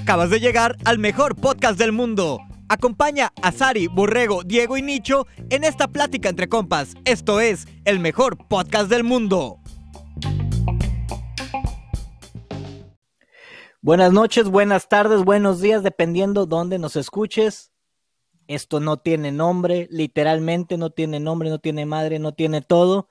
Acabas de llegar al mejor podcast del mundo. Acompaña a Sari, Borrego, Diego y Nicho en esta plática entre compas. Esto es el mejor podcast del mundo. Buenas noches, buenas tardes, buenos días, dependiendo dónde nos escuches. Esto no tiene nombre, literalmente no tiene nombre, no tiene madre, no tiene todo.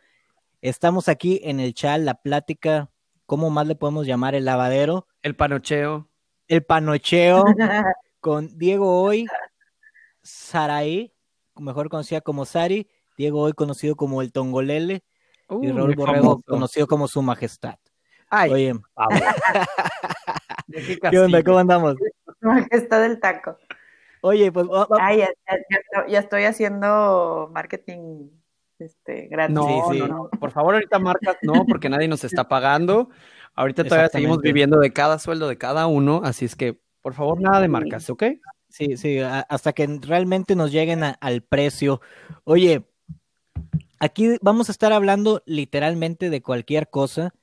Estamos aquí en el chat, la plática, ¿cómo más le podemos llamar? El lavadero. El panocheo. El panocheo con Diego Hoy, Saraí, mejor conocida como Sari, Diego Hoy conocido como el Tongolele y Uh, Raúl muy Borrego famoso. conocido como su majestad. Ay, Oye. ¿De qué ¿qué onda? ¿Cómo andamos? Majestad del taco. Oye, pues va- va- Ay, ya, ya- ya- ya estoy haciendo marketing este, gratis. No, Sí, sí. no, no. Por favor, ahorita marcas, no, porque nadie nos está pagando. Ahorita todavía seguimos viviendo de cada sueldo de cada uno, así es que, por favor, nada de marcas, ¿ok? sí, sí, hasta que realmente nos lleguen a- al precio. Oye, aquí vamos a estar hablando literalmente de cualquier cosa,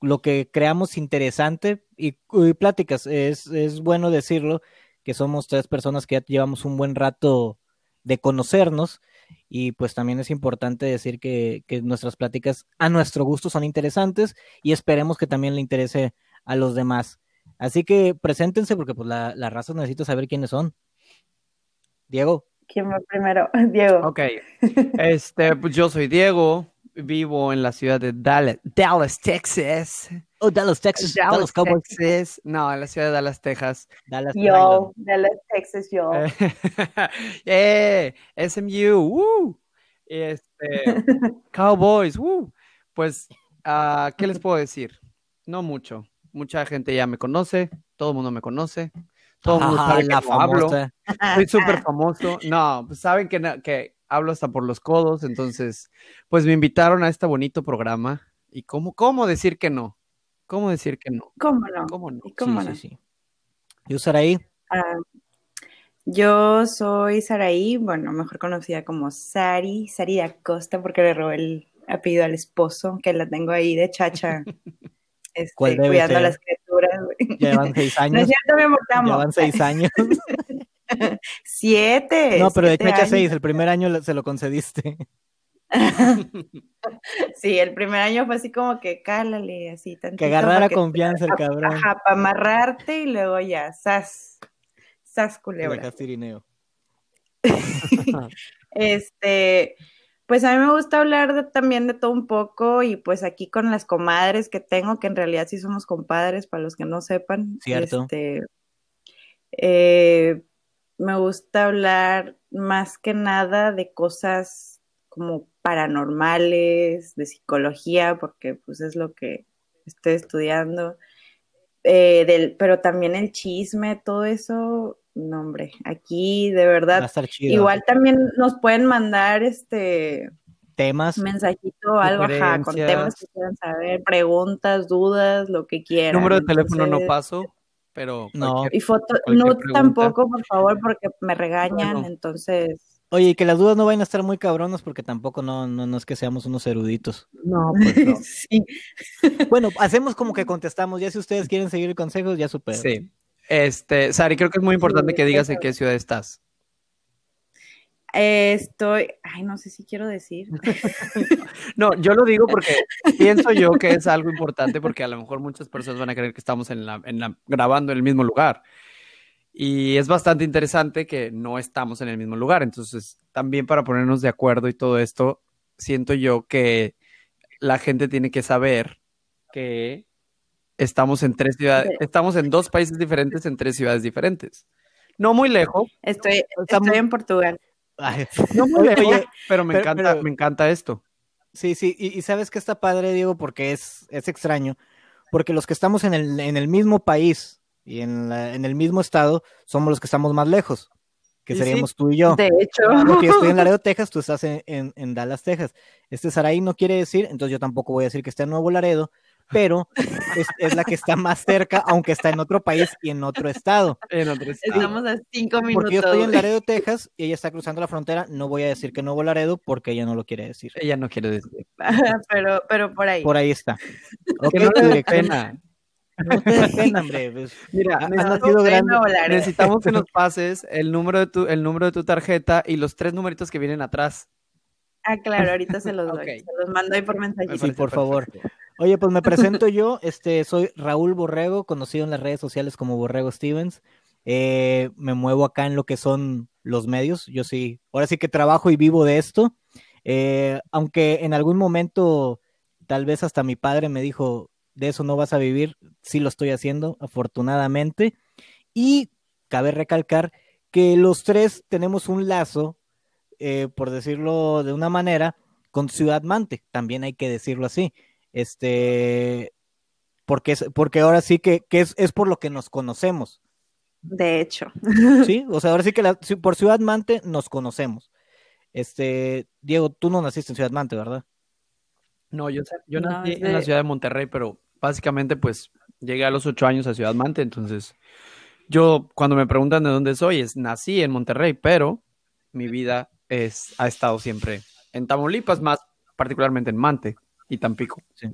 lo que creamos interesante y, y pláticas. Es, es bueno decirlo que somos tres personas que ya llevamos un buen rato de conocernos y pues también es importante decir que, que nuestras pláticas a nuestro gusto son interesantes y esperemos que también le interese a los demás. Así que preséntense porque pues la, la raza necesita saber quiénes son. Diego. ¿Quién va primero? Diego. Ok. Este, pues yo soy Diego, vivo en la ciudad de Dallas, Dallas, Texas. Oh, Dallas, Texas. Dallas, Cowboys. Texas. No, en la ciudad de Dallas, Texas. Dallas, Yo, Dallas, Texas, yo. eh, SMU, woo. Este, Cowboys, woo. Pues, ah, ¿qué les puedo decir? No mucho. Mucha gente ya me conoce, todo el mundo me conoce, todo el mundo Ah, sabe que la hablo. famosa. Soy súper famoso. No, pues saben que, que hablo hasta por los codos, entonces, pues me invitaron a este bonito programa. ¿Y cómo, cómo decir que no? ¿Cómo decir que no? ¿Cómo no? ¿Cómo no? ¿Y cómo sí, no? sí, sí. Yo Saraí. Ah, yo soy Saraí, bueno, mejor conocida como Sari, Sari de Acosta, porque le robé el apellido al esposo, que la tengo ahí de chacha, este, ¿Cuál debe cuidando a las criaturas. Ya llevan seis No años. es cierto, amo. Ya van seis años. Siete. No, pero de años. seis, el primer año se lo concediste. Sí, el primer año fue así como que cálale, así tantito. Que agarrara confianza el cabrón. Ajá, para amarrarte y luego ya, sas, sas Le culebra. dejaste Irineo. Este, pues a mí me gusta hablar de- también de todo un poco y pues aquí con las comadres que tengo, que en realidad sí somos compadres, para los que no sepan. Cierto. Este, eh, me gusta hablar más que nada de cosas como paranormales, de psicología, porque pues es lo que estoy estudiando. Eh, del, pero también el chisme, todo eso, no hombre, aquí de Va a verdad estar chido. Igual también nos pueden mandar este Temas. mensajito o algo, ajá, con temas que quieran saber, preguntas, dudas, lo que quieran. Número de teléfono no paso, pero No. Y foto, pregunta. tampoco, por favor, porque me regañan, Bueno. entonces. Oye, y que las dudas no vayan a estar muy cabronas porque tampoco no, no, no es que seamos unos eruditos. No, pues no. sí. Bueno, hacemos como que contestamos. Ya si ustedes quieren seguir el consejo, ya super. Sí. Este, Sari, creo que es muy importante Sí, que digas en qué ciudad estás. Eh, estoy, ay, no sé si quiero decir. No, yo lo digo porque pienso yo que es algo importante porque a lo mejor muchas personas van a creer que estamos en la, en la- grabando en el mismo lugar. Y es bastante interesante que no estamos en el mismo lugar. Entonces, también para ponernos de acuerdo y todo esto, siento yo que la gente tiene que saber que estamos en tres ciudades, estamos en dos países diferentes, en tres ciudades diferentes. No muy lejos, Estoy, Estamos- estoy en Portugal. No muy Oye, lejos, oye, pero me pero- encanta, pero- me encanta esto. Sí, sí, y, y sabes que está padre, Diego, porque es, es extraño, porque los que estamos en el, en el mismo país y en, la- en el mismo estado somos los que estamos más lejos, que Y sí. seríamos tú y yo. De hecho, Porque yo estoy en Laredo, Texas, tú estás en, en- en Dallas, Texas. Este Saraí no quiere decir, entonces yo tampoco voy a decir que está en Nuevo Laredo, pero es, es la que está más cerca, aunque está en otro país y en otro estado. En otro estado. estamos a cinco minutos. Porque yo estoy en. Laredo, Texas, y ella está cruzando la frontera, no voy a decir que Nuevo Laredo porque ella no lo quiere decir. Ella no quiere decir. pero, pero por ahí. Por ahí está. Ok, Que no tu le dé dirección, pena. No te da pena, hombre. pues, Mira, ha- has necesitamos- nacido grande. Volar. necesitamos que nos pases el número de tu, el número de tu tarjeta y los tres numeritos que vienen atrás. Ah, claro, ahorita se los doy. Se los mando ahí por mensaje. Me Sí, por favor. Oye, pues me presento yo, este, soy Raúl Borrego, conocido en las redes sociales como Borrego Stevens. Eh, me muevo acá en lo que son los medios. Yo sí, ahora sí que trabajo y vivo de esto. Eh, aunque en algún momento, tal vez hasta mi padre me dijo, de eso no vas a vivir, sí lo estoy haciendo, afortunadamente. Y cabe recalcar que los tres tenemos un lazo, eh, por decirlo de una manera, con Ciudad Mante, también hay que decirlo así. Este, porque, es, porque ahora sí que, que es, es por lo que nos conocemos, De hecho. ¿sí? O sea, ahora sí que la- por Ciudad Mante nos conocemos. Este, Diego, tú no naciste en Ciudad Mante, ¿verdad? No, yo, yo No, nací en la ciudad de Monterrey, pero básicamente pues llegué a los ocho años a Ciudad Mante, entonces yo cuando me preguntan de dónde soy, es nací en Monterrey, pero mi vida es, ha estado siempre en Tamaulipas, más particularmente en Mante y Tampico. Sí.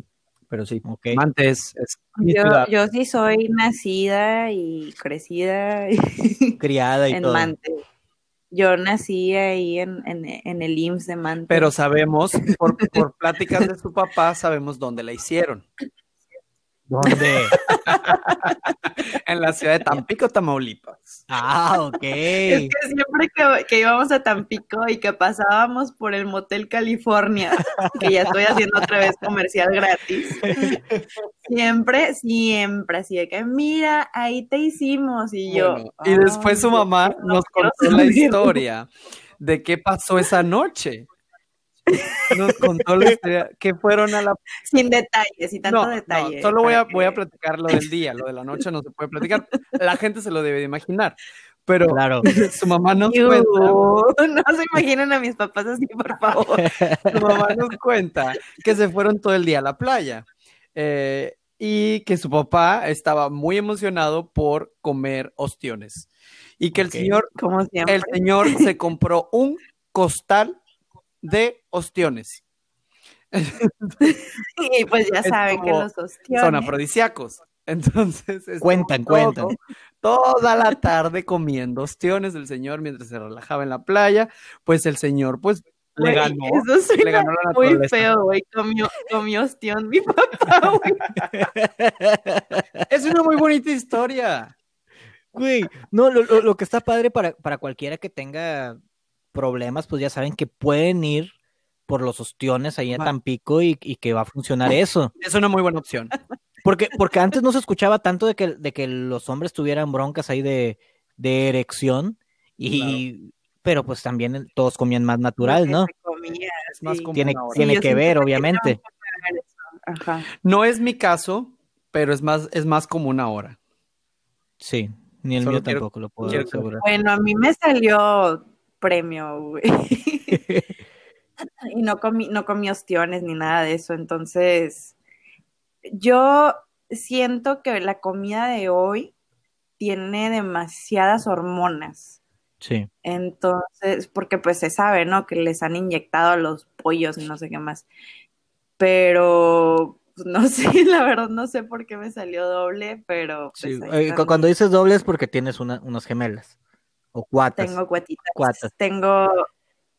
Pero sí, Ok. Mante es, es mi Yo, ciudad. yo sí soy nacida y crecida Criada y en todo. Mante. Yo nací ahí en, en, en el IMSS de Mante. Pero sabemos, por, por pláticas de su papá, sabemos dónde la hicieron. ¿Dónde? En la ciudad de Tampico, Tamaulipas. ah, ok. Es que siempre que, que íbamos a Tampico y que pasábamos por el Motel California, que ya estoy haciendo otra vez comercial gratis, siempre, siempre, así de que, mira, ahí te hicimos, y yo. Bueno, y después su "Ay, mamá no nos contó la saber". historia de qué pasó esa noche. Nos contó la historia que fueron a la Sin detalles y tanto no, no, detalle. solo voy a, voy a que- platicar lo del día, lo de la noche no se puede platicar. La gente se lo debe de imaginar. Pero Claro. su mamá nos cuenta, No se imaginen a mis papás así, por favor. su mamá nos cuenta que se fueron todo el día a la playa. eh, y que su papá estaba muy emocionado por comer ostiones. Y que el señor el señor se compró un costal de ostiones. Y pues ya saben que los Son ostiones. afrodisíacos. Entonces, Cuentan, todo- cuentan. Toda la tarde comiendo ostiones el señor mientras se relajaba en la playa. Pues el señor, pues, le ganó. Eso suena Le ganó la muy feo, güey. Comió, comió ostión mi papá, güey. Es una muy bonita historia. Güey, no, lo, lo- lo que está padre para, para cualquiera que tenga problemas, pues ya saben que pueden ir por los ostiones ahí a Va. Tampico y, y que va a funcionar eso. Es una muy buena opción. Porque, porque antes no se escuchaba tanto de que, de que los hombres tuvieran broncas ahí de, de erección, y, pero pues también todos comían más natural, ¿no? comía, Es más común Tiene, tiene que ver, obviamente. Ajá. No es mi caso, pero es más, es más común ahora. Sí, ni el Solo mío quiero- tampoco lo puedo asegurar. Bueno, a mí me salió premio, güey. y no comí, no comí ostiones ni nada de eso. Entonces, yo siento que la comida de hoy tiene demasiadas hormonas. Sí. Entonces, porque pues se sabe, ¿no? Que les han inyectado a los pollos y no sé qué más. Pero, pues, no sé, la verdad no sé por qué me salió doble, pero pues, Sí, eh, cuando dices doble es porque tienes una, unas gemelas o cuatas. Tengo cuatitas. Cuatas. Tengo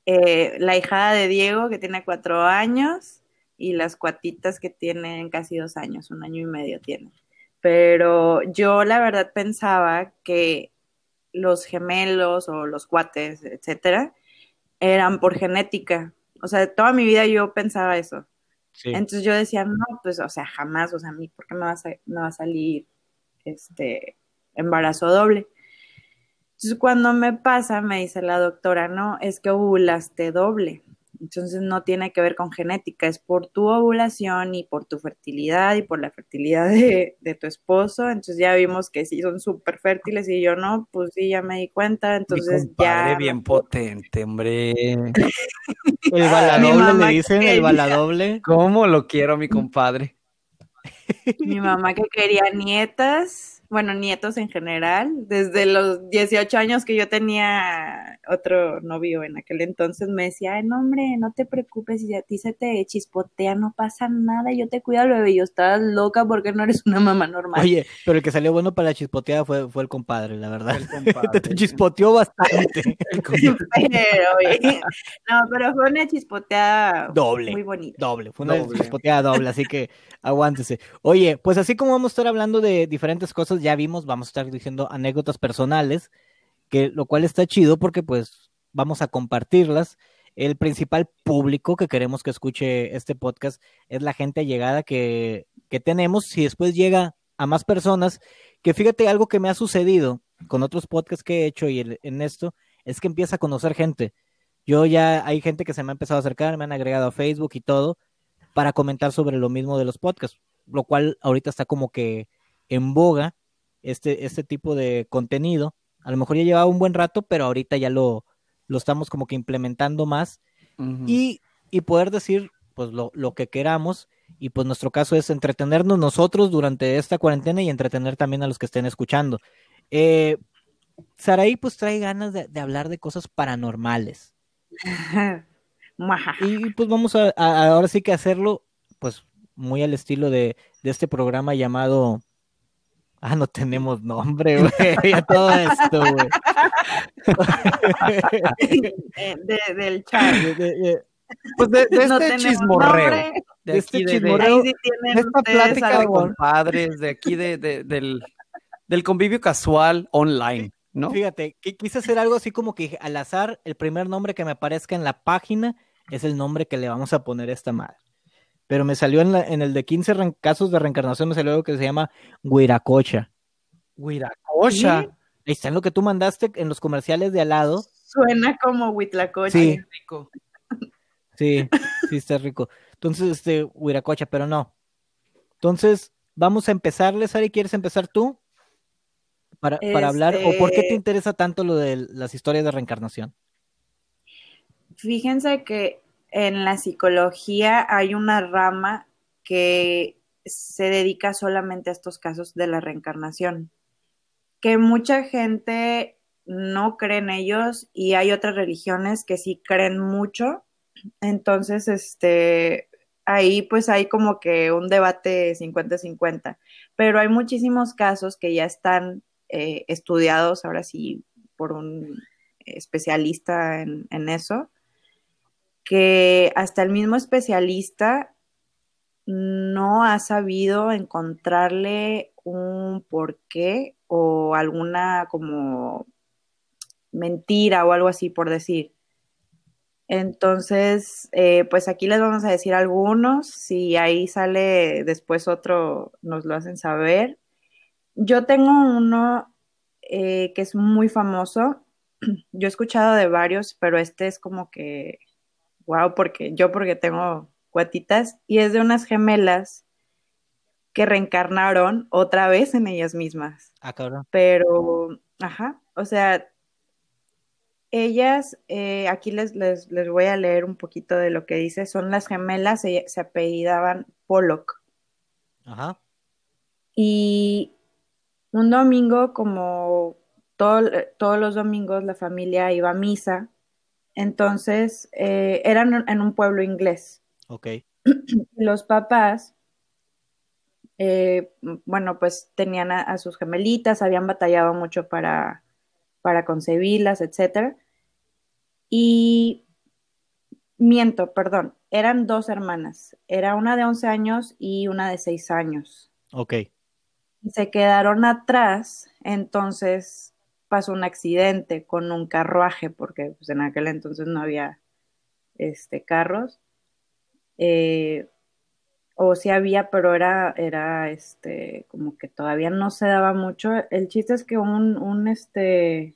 eh, la hijada de Diego que tiene cuatro años y las cuatitas que tienen casi dos años, un año y medio tienen. Pero yo la verdad pensaba que los gemelos o los cuates, etcétera, eran por genética. O sea, toda mi vida yo pensaba eso. Sí. Entonces yo decía, no, pues, o sea, jamás, o sea, a mí, ¿por qué me va a, me va a salir este embarazo doble? Entonces cuando me pasa, me dice la doctora, no, es que ovulaste doble. Entonces no tiene que ver con genética, es por tu ovulación y por tu fertilidad y por la fertilidad de, de tu esposo. Entonces ya vimos que sí son súper fértiles y yo no, pues sí, ya me di cuenta. Entonces Mi compadre ya... bien potente, hombre. El baladoble le dicen, el baladoble. ¿Cómo lo quiero, mi compadre? Mi mamá que quería nietas, bueno, nietos en general. Desde los 18 años que yo tenía otro novio en aquel entonces, me decía, no hombre, no te preocupes, si a ti se te chispotea, no pasa nada, yo te cuido al bebé. Y yo, estás loca porque no eres una mamá normal. Oye, pero el que salió bueno para la chispoteada fue, fue el compadre, la verdad. El compadre, te, chispoteó bastante. pero, oye, no, pero fue una chispoteada doble, muy bonita. Doble, fue una chispoteada doble, así que aguántese. Oye, pues así como vamos a estar hablando de diferentes cosas, ya vimos, vamos a estar diciendo anécdotas personales, que lo cual está chido porque pues vamos a compartirlas. El principal público que queremos que escuche este podcast es la gente llegada que, que tenemos. Si después llega a más personas, que fíjate algo que me ha sucedido con otros podcasts que he hecho y en esto, es que empieza a conocer gente. Yo ya hay gente que se me ha empezado a acercar, me han agregado a Facebook y todo para comentar sobre lo mismo de los podcasts, lo cual ahorita está como que en boga este, este tipo de contenido. A lo mejor ya llevaba un buen rato, pero ahorita ya lo, lo estamos como que implementando más y, y, poder decir pues lo, lo, que queramos y pues nuestro caso es entretenernos nosotros durante esta cuarentena y entretener también a los que estén escuchando. Eh, Saraí pues trae ganas de, de hablar de cosas paranormales. y pues vamos a, ahora sí que hacerlo pues muy al estilo de, de este programa llamado Ah, no tenemos nombre, güey, a todo esto, güey. De, del chat. pues de, de este chismorreo. De, este chismorreo. de esta plática de compadres, de aquí de, del, del convivio casual online, ¿no? Fíjate, quise hacer algo así como que al azar, el primer nombre que me aparezca en la página es el nombre que le vamos a poner a esta madre pero me salió en, en el de 15 casos de reencarnación, me salió algo que se llama Huiracocha. Huiracocha. Ahí está en lo que tú mandaste en los comerciales de al lado. Suena como Huitlacocha. Sí. Rico. Sí, sí está rico. Entonces, este, Huiracocha, pero no. Entonces, vamos a empezarle, Sari, ¿quieres empezar tú? Para, para hablar, o por qué te este interesa tanto lo de las historias de reencarnación. Fíjense que en la psicología hay una rama que se dedica solamente a estos casos de la reencarnación, que mucha gente no cree en ellos y hay otras religiones que sí creen mucho. Entonces, este, ahí pues hay como que un debate 50-50, pero hay muchísimos casos que ya están eh, estudiados ahora sí por un especialista en, en eso que hasta el mismo especialista no ha sabido encontrarle un porqué o alguna como mentira o algo así por decir. Entonces, eh, pues aquí les vamos a decir algunos, si ahí sale después otro, nos lo hacen saber. Yo tengo uno eh, que es muy famoso, yo he escuchado de varios, pero este es como que wow, porque yo porque tengo cuatitas y es de unas gemelas que reencarnaron otra vez en ellas mismas. Ah, cabrón. Pero, ajá, o sea, ellas, eh, aquí les, les, les, voy a leer un poquito de lo que dice, son las gemelas, se, se apellidaban Pollock. Ajá. Y un domingo, como todo, todos los domingos, la familia iba a misa entonces, eh, eran en un pueblo inglés. Ok. Los papás, eh, bueno, pues tenían a, sus gemelitas, habían batallado mucho para, para concebirlas, etc. Y miento, perdón, eran dos hermanas. Era una de 11 años y una de 6 años. Ok. Y se quedaron atrás, entonces pasó un accidente con un carruaje, porque pues, en aquel entonces no había este, carros. Eh, o sí había, pero era, era este, como que todavía no se daba mucho. El chiste es que un, un este,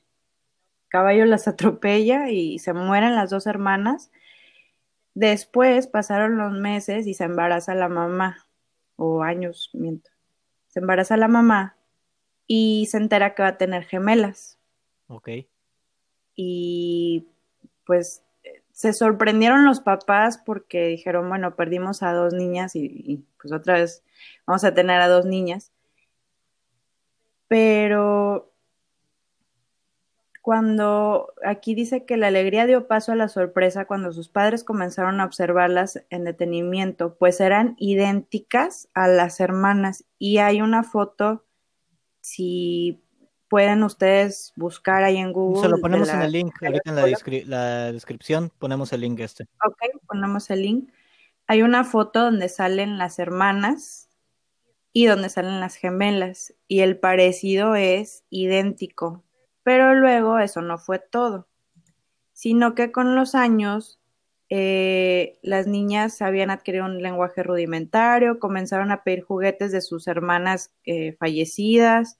caballo las atropella y se mueren las dos hermanas. Después pasaron los meses y se embaraza la mamá, o años, miento. Se embaraza la mamá y se entera que va a tener gemelas. Ok. Y pues se sorprendieron los papás porque dijeron, bueno, perdimos a dos niñas y, pues otra vez vamos a tener a dos niñas. pero cuando aquí dice que la alegría dio paso a la sorpresa cuando sus padres comenzaron a observarlas en detenimiento, pues eran idénticas a las hermanas. Y hay una foto, si pueden ustedes buscar ahí en Google. Se lo ponemos en el link, ahorita en la, la, descripción ponemos el link este. Ok, ponemos el link. Hay una foto donde salen las hermanas y donde salen las gemelas y el parecido es idéntico. Pero luego eso no fue todo, sino que con los años eh, las niñas habían adquirido un lenguaje rudimentario, comenzaron a pedir juguetes de sus hermanas eh, fallecidas,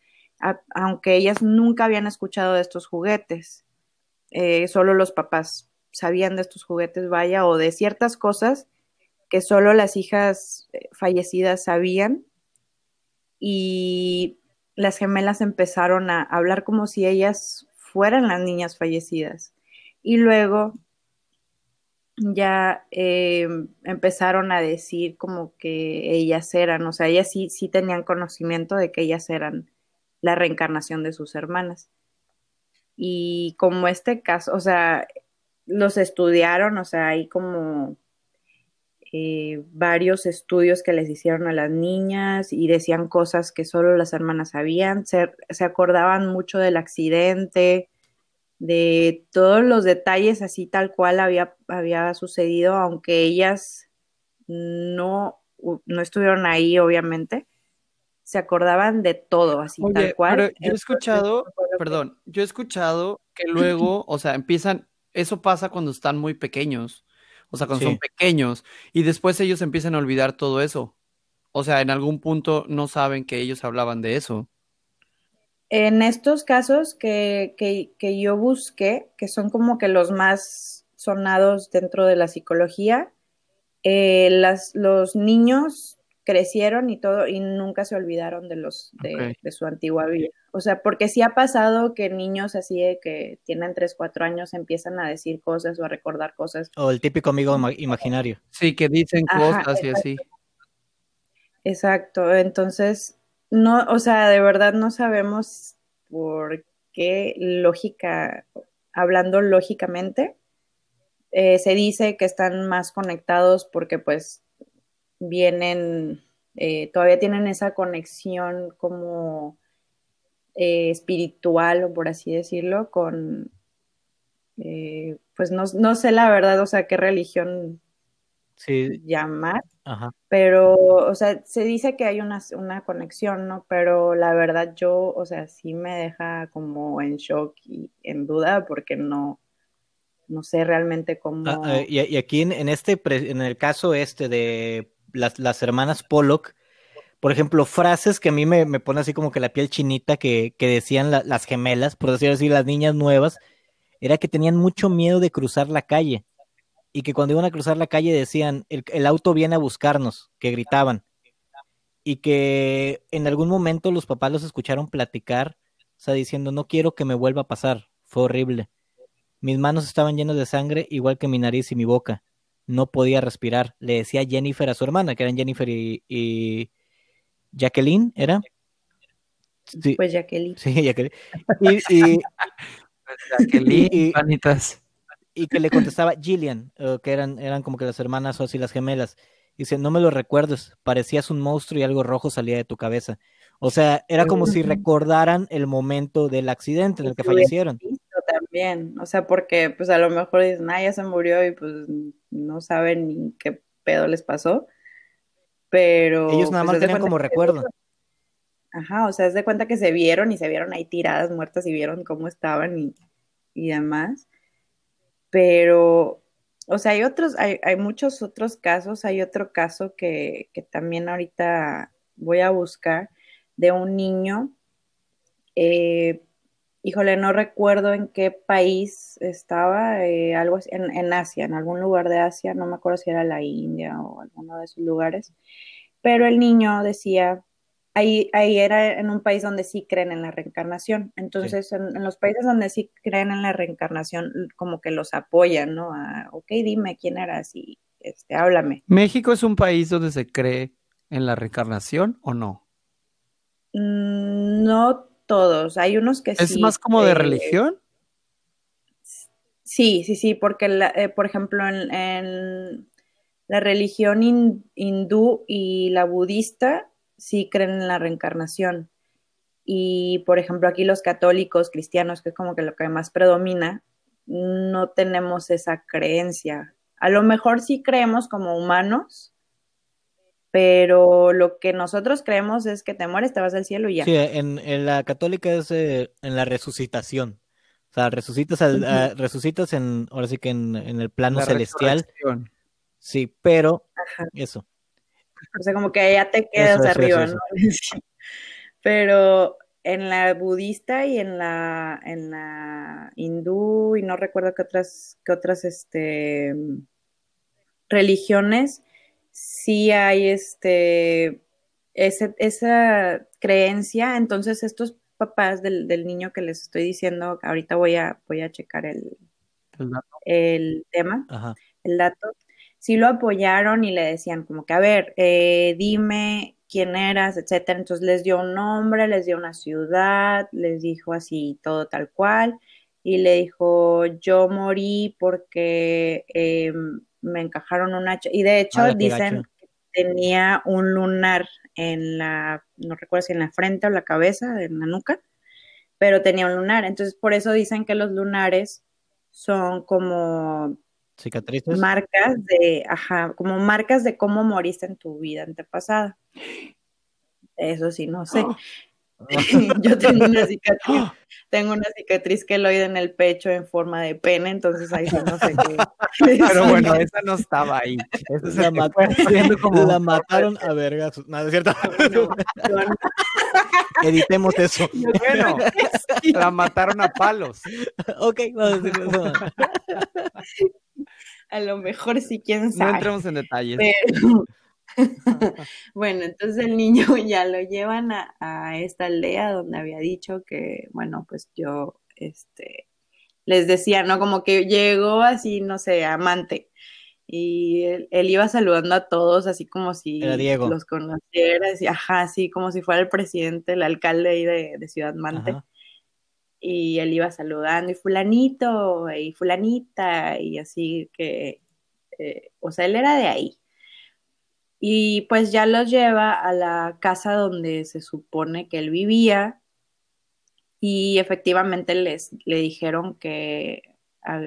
aunque ellas nunca habían escuchado de estos juguetes. Eh, solo los papás sabían de estos juguetes, vaya, o de ciertas cosas que solo las hijas fallecidas sabían y las gemelas empezaron a hablar como si ellas fueran las niñas fallecidas. Y luego ya eh, empezaron a decir como que ellas eran, o sea, ellas sí, sí tenían conocimiento de que ellas eran la reencarnación de sus hermanas. Y como este caso, o sea, los estudiaron, o sea, hay como eh, varios estudios que les hicieron a las niñas y decían cosas que solo las hermanas sabían, se, acordaban mucho del accidente, de todos los detalles así tal cual había, había sucedido, aunque ellas no, no estuvieron ahí, obviamente, se acordaban de todo, así tal cual. yo he escuchado, perdón, yo he escuchado que luego, o sea, empiezan, eso pasa cuando están muy pequeños o sea, cuando son pequeños, y después ellos empiezan a olvidar todo eso. O sea, en algún punto no saben que ellos hablaban de eso. En estos casos que, que, yo busqué, que son como que los más sonados dentro de la psicología, eh, las, los niños crecieron y todo y nunca se olvidaron de los de, de, su antigua vida. O sea, porque sí ha pasado que niños así de que tienen 3, 4 años empiezan a decir cosas o a recordar cosas. O el típico amigo imaginario. Sí, que dicen cosas y así. Exacto, entonces, no, o sea, de verdad no sabemos por qué lógica, hablando lógicamente, eh, se dice que están más conectados porque pues vienen, eh, todavía tienen esa conexión como eh, espiritual, o por así decirlo, con, eh, pues no, no, sé la verdad, o sea, qué religión llamar, pero, o sea, se dice que hay una, una conexión, ¿no? Pero la verdad yo, o sea, sí me deja como en shock y en duda porque no, no sé realmente cómo. Ah, y, aquí en, en, este, en el caso este de las, las hermanas Pollock, por ejemplo, frases que a mí me, me pone así como que la piel chinita que, que decían las gemelas, por decir así, las niñas nuevas, era que tenían mucho miedo de cruzar la calle y que cuando iban a cruzar la calle decían, el, el auto viene a buscarnos, que gritaban. Y que en algún momento los papás los escucharon platicar, o sea, diciendo, no quiero que me vuelva a pasar, fue horrible. Mis manos estaban llenas de sangre, igual que mi nariz y mi boca. No podía respirar. Le decía Jennifer a su hermana, que eran Jennifer y, Jacqueline, ¿era? Pues Jacqueline. Sí, Jacqueline. Y, Jacqueline, y, que le contestaba Gillian, eh, que eran, eran como que las hermanas o así las gemelas. Dice, no me lo recuerdes, parecías un monstruo y algo rojo salía de tu cabeza. O sea, era como si recordaran el momento del accidente en el que fallecieron. También, o sea, porque pues a lo mejor dicen, ah, ya se murió y pues no saben ni qué pedo les pasó pero... Ellos nada pues, más tenían como recuerdo. Ajá, o sea, es de cuenta que se vieron y se vieron ahí tiradas, muertas y vieron cómo estaban y, y demás. Pero, o sea, hay otros, hay, hay muchos otros casos. Hay otro caso que, que también ahorita voy a buscar de un niño eh, híjole, no recuerdo en qué país estaba, eh, algo en, en, Asia, en algún lugar de Asia, no me acuerdo si era la India o alguno de esos lugares, pero el niño decía, ahí, ahí era en un país donde sí creen en la reencarnación, entonces en, los países donde sí creen en la reencarnación, como que los apoyan, ¿no? A, ok, dime quién eras y este, háblame. ¿México es un país donde se cree en la reencarnación o no? Mm, no todos, hay unos que sí. ¿Es más como de eh, religión? Sí, sí, sí, porque la- eh, por ejemplo en, en la religión hin- hindú y la budista sí creen en la reencarnación. Y por ejemplo aquí los católicos, cristianos, que es como que lo que más predomina, no tenemos esa creencia. A lo mejor sí creemos como humanos, pero lo que nosotros creemos es que te mueres, te vas al cielo y ya. Sí, en, en la católica es eh, en la resucitación. O sea, resucitas, al, ah, resucitas en, ahora sí que en, en el plano La celestial. Sí, pero Ajá. eso. O sea, como que ya te quedas Eso, arriba, eso, ¿no? Pero en la budista y en la, en la hindú, y no recuerdo qué otras, qué otras este, religiones, sí hay este, ese- esa creencia. Entonces, estos papás del, del niño que les estoy diciendo, ahorita voy a, voy a checar el, El tema Ajá. el dato, sí lo apoyaron y le decían como que, a ver, eh, dime quién eras, etcétera. Entonces les dio un nombre, les dio una ciudad, les dijo así todo tal cual y le dijo, yo morí porque eh, me encajaron un hacha. Y de hecho dicen que tenía un lunar en la, no recuerdo si en la frente o la cabeza, en la nuca, pero tenía un lunar. Entonces por eso dicen que los lunares son como Cicatrices. marcas de, ajá, como marcas de cómo moriste en tu vida antepasada. Eso sí, no sé. Yo tengo una cicatriz, tengo una cicatriz queloide en el pecho en forma de pene, entonces ahí sí no sé qué. Pero bueno, esa no estaba ahí. Esa se La, mat- como- la mataron a vergas. No, es cierto. No, yo no. Editemos eso. Bueno, sí. la mataron a palos. ok, vamos a decir eso. A lo mejor sí, quién No sabe. entremos en detalles. Pero, bueno, entonces el niño ya lo llevan a, a esta aldea donde había dicho que, bueno, pues yo, este, les decía, ¿no? Como que llegó así, no sé, amante. Y él, él iba saludando a todos así como si Diego. los conociera, así, ajá, así como si fuera el presidente, el alcalde ahí de, de Ciudad Mante Ajá. Y él iba saludando y fulanito y fulanita y así que, eh, o sea, él era de ahí. Y pues ya los lleva a la casa donde se supone que él vivía y efectivamente les le dijeron que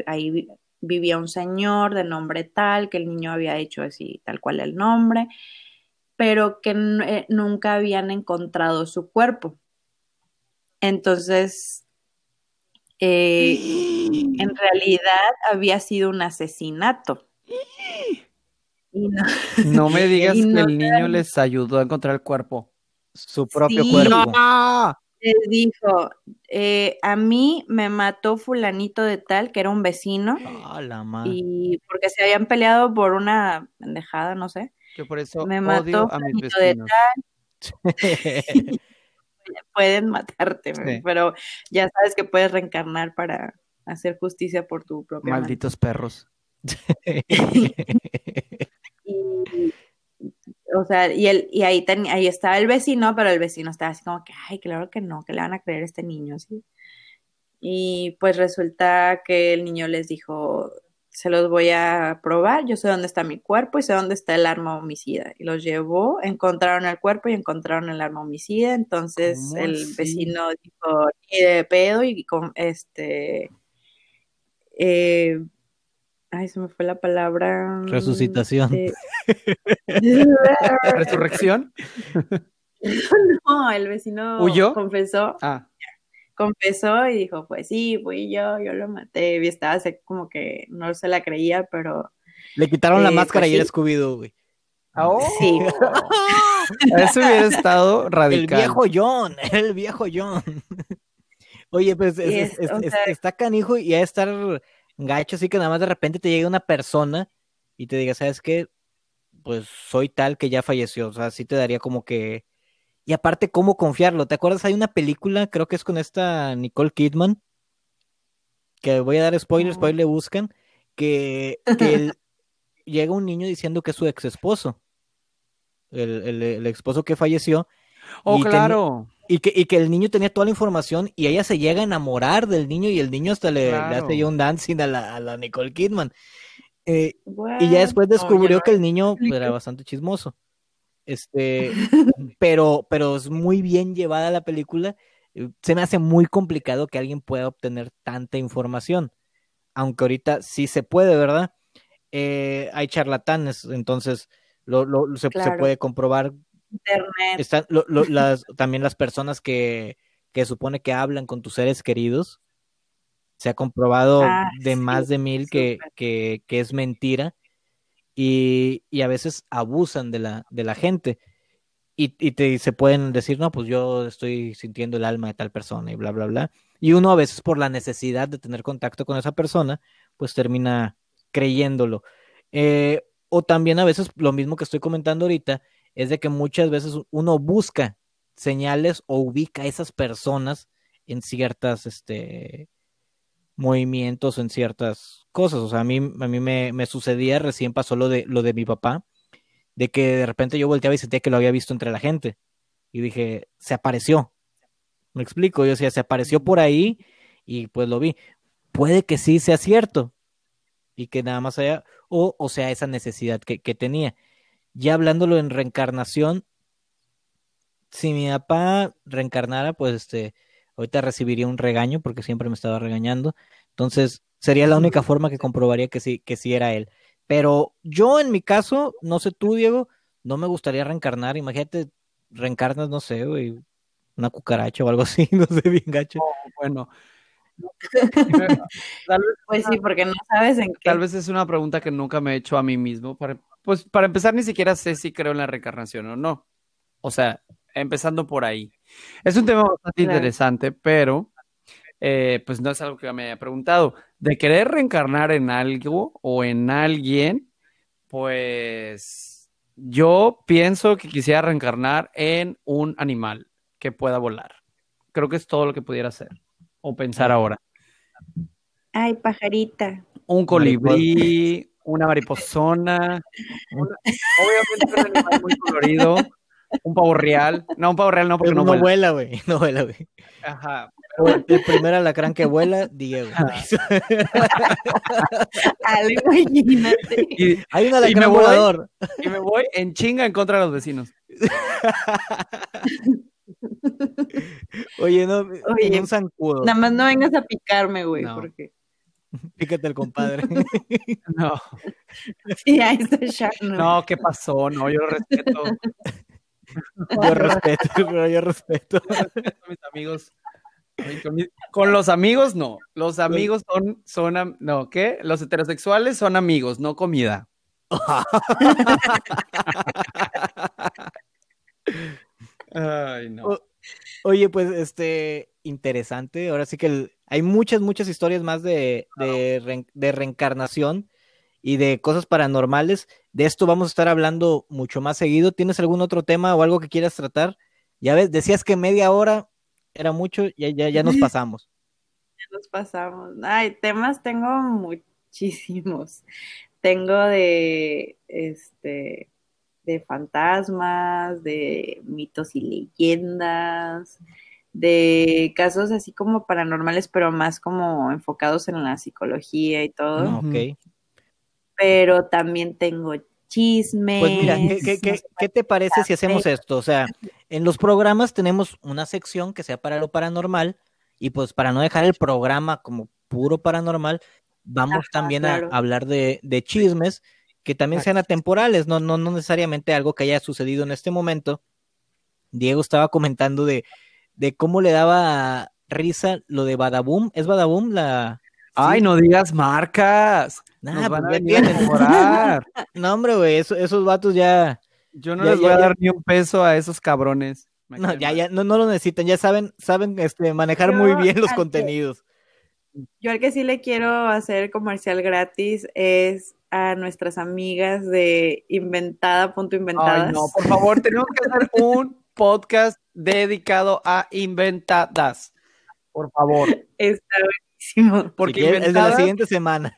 ahí vi- vivía un señor de nombre tal, que el niño había hecho así tal cual el nombre, pero que eh, nunca habían encontrado su cuerpo. Entonces, eh, en realidad había sido un asesinato. Y no, No me digas Y que no el niño les ayudó a encontrar el cuerpo. Su propio Sí. cuerpo. ¡No! les dijo, eh, a mí me mató fulanito de tal, que era un vecino, Ah, la madre. y porque se habían peleado por una pendejada, no sé. Que por eso Me odio mató a mis fulanito de vecinos. Pueden matarte, Sí. pero ya sabes que puedes reencarnar para hacer justicia por tu propia mano. Malditos perros. Y, o sea, y, el, y ahí, ten- ahí estaba el vecino, pero el vecino estaba así como que, ay, claro que no, que le van a creer a este niño, ¿sí? Y pues resulta que el niño les dijo, se los voy a probar, yo sé dónde está mi cuerpo y sé dónde está el arma homicida. Y los llevó, encontraron el cuerpo y encontraron el arma homicida, entonces ¿Cómo el vecino dijo, ni de pedo y con este... eh, ay, se me fue la palabra. Resucitación. eh, ¿Resurrección? no, el vecino ¿Huyó? confesó, Ah, confesó y dijo, pues sí, fui yo, yo lo maté. Y estaba así como que no se la creía, pero Le quitaron la Eh, máscara pues y era sí. Scooby-Doo, güey. sí. Eso hubiera estado El radical. viejo John, el viejo John. Oye, pues es- Y es- es- es- o es- sea- está canijo y ha de estar gacho, así que nada más de repente te llega una persona y te diga, ¿sabes qué? Pues soy tal que ya falleció. O sea, sí te daría como que. Y aparte, ¿cómo confiarlo? ¿Te acuerdas? Hay una película, creo que es con esta Nicole Kidman, que voy a dar spoilers, para ahí le buscan, que, que el- llega un niño diciendo que es su ex esposo. El, el, el esposo que falleció. Oh, y ten- claro. y que, y que el niño tenía toda la información y ella se llega a enamorar del niño y el niño hasta le, hace ya un dancing a la, a la Nicole Kidman. Eh, y ya después descubrió que el niño era bastante chismoso. Este, pero, pero es muy bien llevada la película. Eh, Se me hace muy complicado que alguien pueda obtener tanta información. Aunque ahorita sí se puede, ¿verdad? Eh, hay charlatanes, entonces lo, lo- se, puede comprobar. Internet. Están lo- lo- las, también las personas que, que supone que hablan con tus seres queridos. Se ha comprobado Ah, de sí, más de mil que, que, que es mentira y, a veces abusan de la, de la gente. Y, y te, se pueden decir, no, pues yo estoy sintiendo el alma de tal persona y bla, bla, bla. Y uno a veces por la necesidad de tener contacto con esa persona, pues termina creyéndolo. Eh, o también a veces lo mismo que estoy comentando ahorita, es de que muchas veces uno busca señales o ubica a esas personas en ciertas, este, movimientos, en ciertas cosas. O sea, a mí, a mí me, me sucedía, recién pasó lo de, lo de mi papá, de que de repente yo volteaba y sentía que lo había visto entre la gente. Y dije, se apareció. Me explico, yo decía, se apareció por ahí y pues lo vi. Puede que sí sea cierto y que nada más haya, o, o sea, esa necesidad que, que tenía. Ya hablándolo en reencarnación, si mi papá reencarnara, pues este, ahorita recibiría un regaño porque siempre me estaba regañando. Entonces, sería la única forma que comprobaría que sí, que sí era él. Pero yo en mi caso, no sé tú, Diego, no me gustaría reencarnar. Imagínate, reencarnas, no sé, güey, una cucaracha o algo así, no sé, bien gacho. Bueno. Tal vez, Pues sí, porque no sabes en qué. tal vez es una pregunta que nunca me he hecho a mí mismo. Para, pues para empezar, ni siquiera sé si creo en la reencarnación o no. O sea, empezando por ahí. Es un tema bastante Claro. interesante, pero eh, pues no es algo que me haya preguntado. De querer reencarnar en algo o en alguien, pues yo pienso que quisiera reencarnar en un animal que pueda volar. Creo que es todo lo que pudiera hacer o pensar ahora. Ay, pajarita. Un colibrí, una mariposona, obviamente un animal muy colorido, un pavo real. No, un pavo real no, porque no no vuela. vuela, güey, no vuela, güey. Ajá. El primer alacrán que vuela, Diego. Algo, imagínate. Y, Hay un alacrán voy. volador. y me voy en chinga en contra de los vecinos. Oye, no, Oye, un zancudo. Nada más no vengas a picarme, güey, No. porque Fíjate el compadre. No, sí, ahí está Sharno. no, ¿qué pasó? No, yo lo respeto. Yo respeto, pero yo respeto. A mis amigos. Con, los amigos, no. Los amigos son, son, am- no, ¿qué? Los heterosexuales son amigos, no comida. Ay, no. O- Oye, pues, este, interesante. Ahora sí que el- hay muchas, muchas historias más de, de reencarnación y de cosas paranormales. De esto vamos a estar hablando mucho más seguido. ¿Tienes algún otro tema o algo que quieras tratar? Ya ves, decías que media hora era mucho, ya, ya, ya nos pasamos. Nos pasamos. Ay, temas tengo muchísimos. Tengo de, este, de fantasmas, de mitos y leyendas, de casos así como paranormales, pero más como enfocados en la psicología y todo. No, ok. Pero también tengo chismes. Pues mira, ¿qué, qué- qué- qué te parece si hacemos esto? O sea, en los programas tenemos una sección que sea para lo paranormal y pues para no dejar el programa como puro paranormal, vamos Ajá, también a hablar de, de chismes que también sean atemporales, no, no, no necesariamente algo que haya sucedido en este momento. Diego estaba comentando de, de cómo le daba risa lo de Badaboom. ¿Es Badaboom la...? Ay, Sí. no digas marcas. Nah, Nos van pues a venir a devorar. No, hombre, güey, eso- esos vatos ya... Yo no Ya, les ya, voy a dar ni un peso a esos cabrones. No, ya, ya, no, no lo necesitan, ya saben, saben este, manejar muy bien los que- contenidos. Yo al que sí le quiero hacer comercial gratis es a nuestras amigas de inventada.inventadas. Ay, no, por favor, tenemos que hacer un podcast dedicado a inventadas. Por favor. Está buenísimo. Porque Si quieres, el de la inventadas, siguiente semana.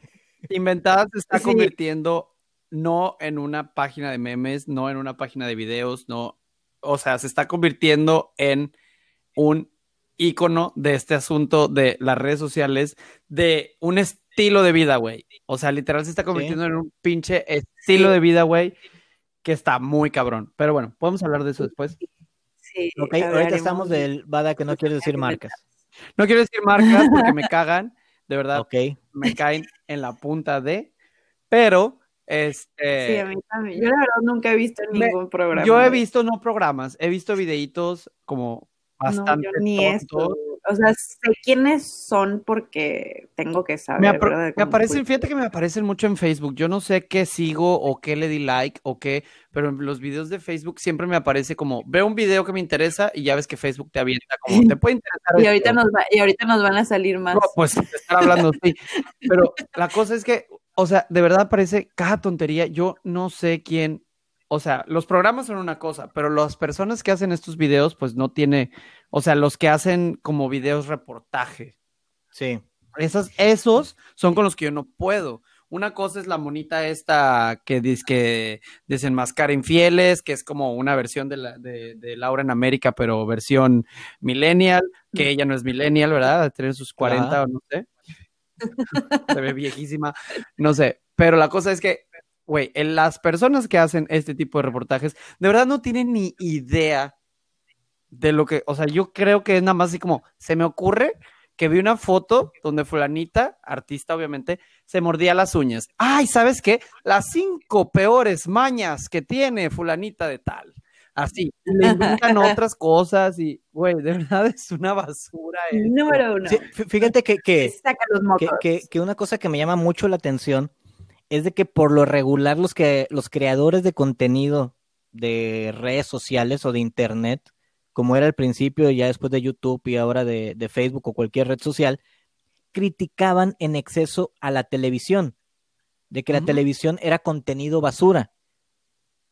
Inventadas se está Sí. convirtiendo no en una página de memes, no en una página de videos, no. O sea, se está convirtiendo en un ícono de este asunto de las redes sociales, de un estilo de vida, güey. O sea, literal se está convirtiendo en un pinche estilo de vida, güey, que está muy cabrón. Pero bueno, podemos hablar de eso después. Sí. Ok, ahorita estamos del Bada que no quiere decir marcas. No quiero decir marcas porque me cagan, de verdad. Ok. Me caen en la punta de, pero este. Sí, a mí también. Yo la verdad nunca he visto ningún programa. Yo he visto no programas, he visto videitos como bastante. No, ni esto. O sea, sé quiénes son porque tengo que saber. Me, me aparecen, fíjate que me aparecen mucho en Facebook. Yo no sé qué sigo o qué le di like o qué, pero en los videos de Facebook siempre me aparece como veo un video que me interesa y ya ves que Facebook te avienta como te puede interesar. y, ahorita nos y ahorita nos van a salir más. No, pues estar hablando, sí. Pero la cosa es que, o sea, de verdad parece cada tontería. Yo no sé quién o sea, los programas son una cosa, pero las personas que hacen estos videos, pues no tiene, o sea, los que hacen como videos reportaje. Sí. Esos, esos son con los que yo no puedo. Una cosa es la monita esta que dice que desenmascara infieles, que es como una versión de, la, de, Laura en América, pero versión millennial, que ella no es millennial, ¿verdad? Tiene sus 40 o no sé. Se ve viejísima, no sé. Pero la cosa es que güey, las personas que hacen este tipo de reportajes, de verdad no tienen ni idea de lo que, o sea, yo creo que es nada más así como, se me ocurre que vi una foto donde fulanita, artista obviamente, se mordía las uñas. Ay, ¿sabes qué? Las cinco peores mañas que tiene fulanita de tal. Así, le inventan otras cosas y, güey, de verdad es una basura. Número uno. fíjate que, que, que, que, una cosa que me llama mucho la atención es de que por lo regular los que los creadores de contenido de redes sociales o de internet, como era al principio, ya después de YouTube y ahora de, Facebook o cualquier red social, criticaban en exceso a la televisión, de que la televisión era contenido basura.